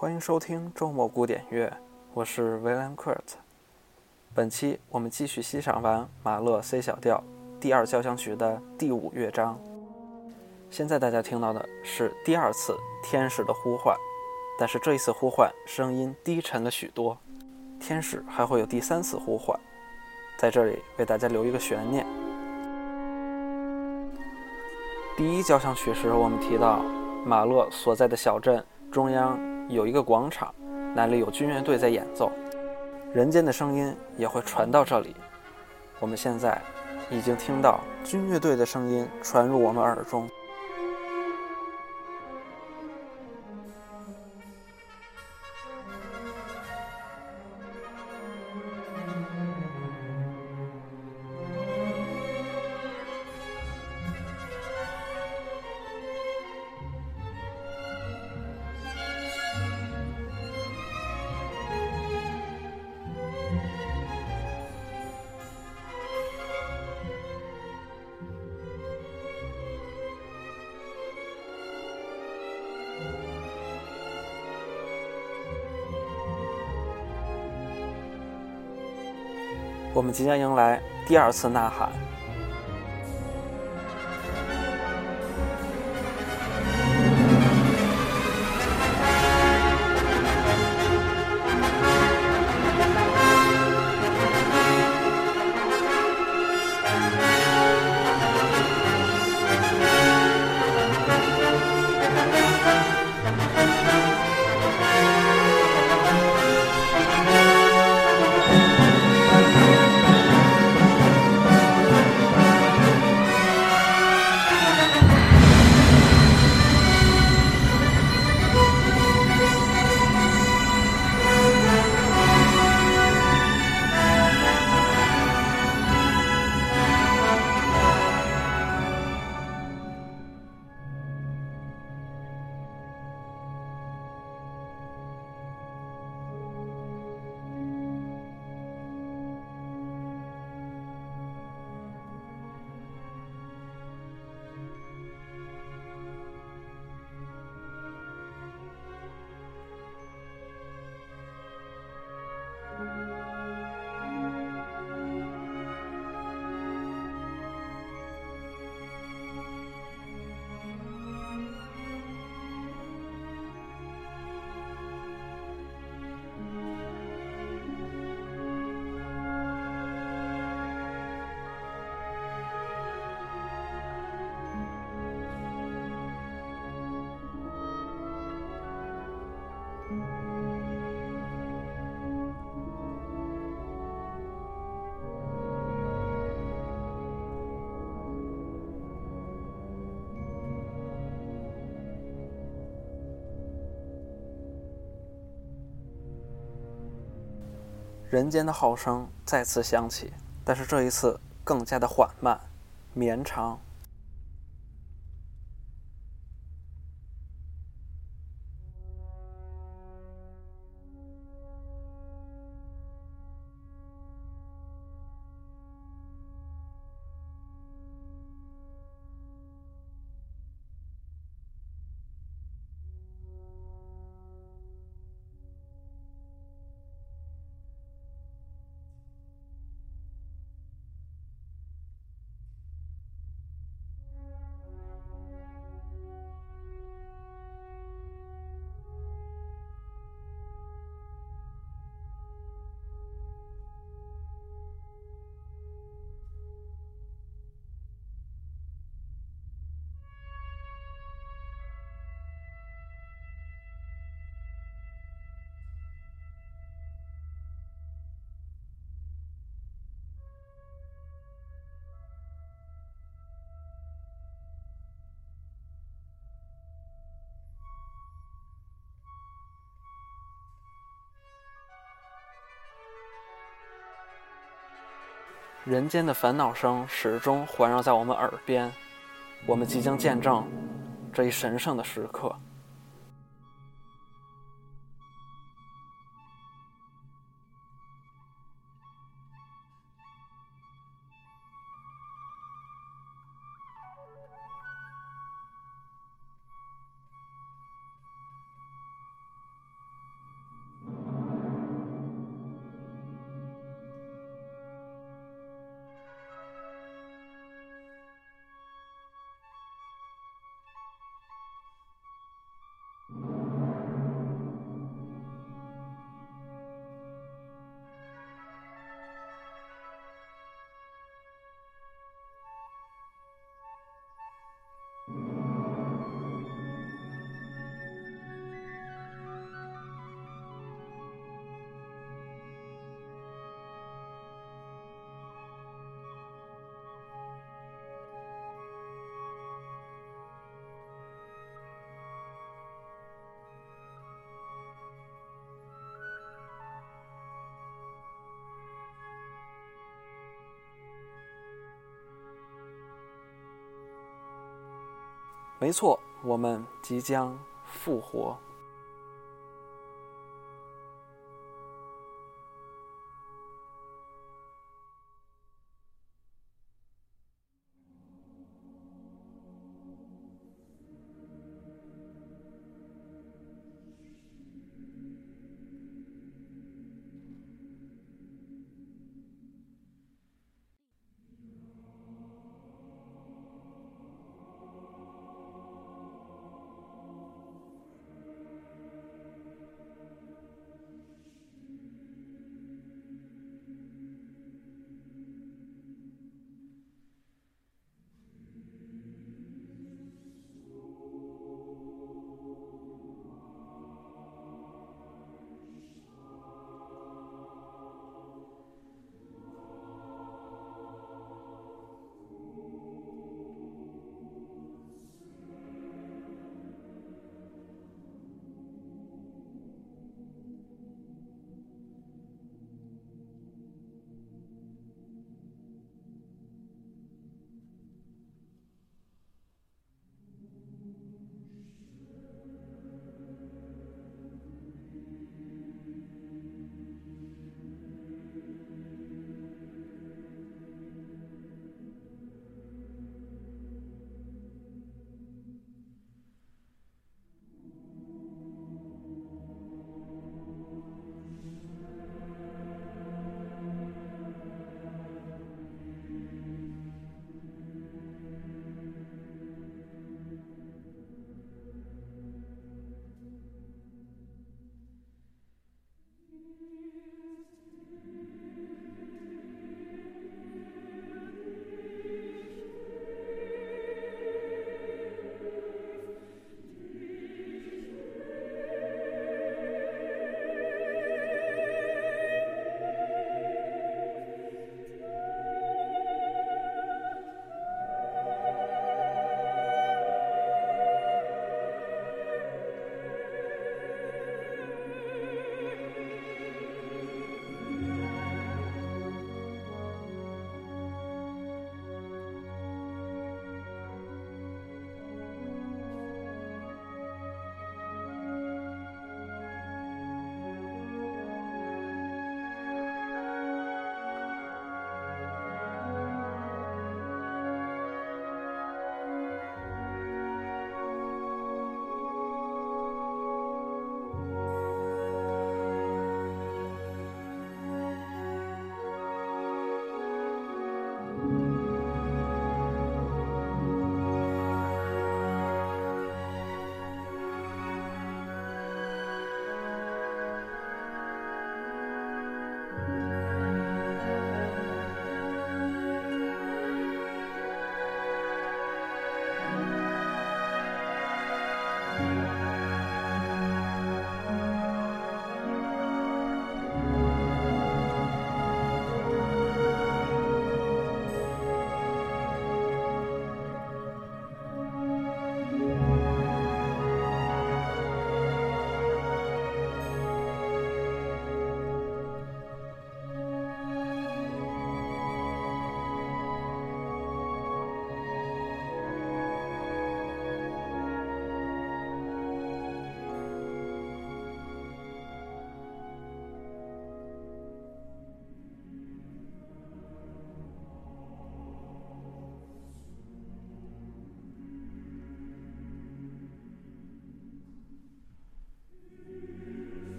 欢迎收听周末古典乐，我是威廉·库尔特。本期我们继续欣赏完马勒 C 小调第二交响曲的第五乐章。现在大家听到的是第二次天使的呼唤，但是这一次呼唤声音低沉了许多。天使还会有第三次呼唤，在这里为大家留一个悬念。第一交响曲时，我们提到马勒所在的小镇中央有一个广场，那里有军乐队在演奏，人间的声音也会传到这里。我们现在已经听到军乐队的声音传入我们耳中。我们即将迎来第二次呐喊。人间的号声再次响起，但是这一次更加的缓慢、绵长。人间的烦恼声始终环绕在我们耳边，我们即将见证这一神圣的时刻。没错，我们即将复活。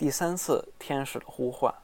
第三次天使的呼唤。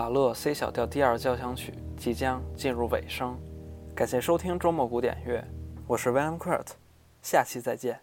马勒 C 小调第二交响曲即将进入尾声，感谢收听周末古典乐，我是 William Kurt，下期再见。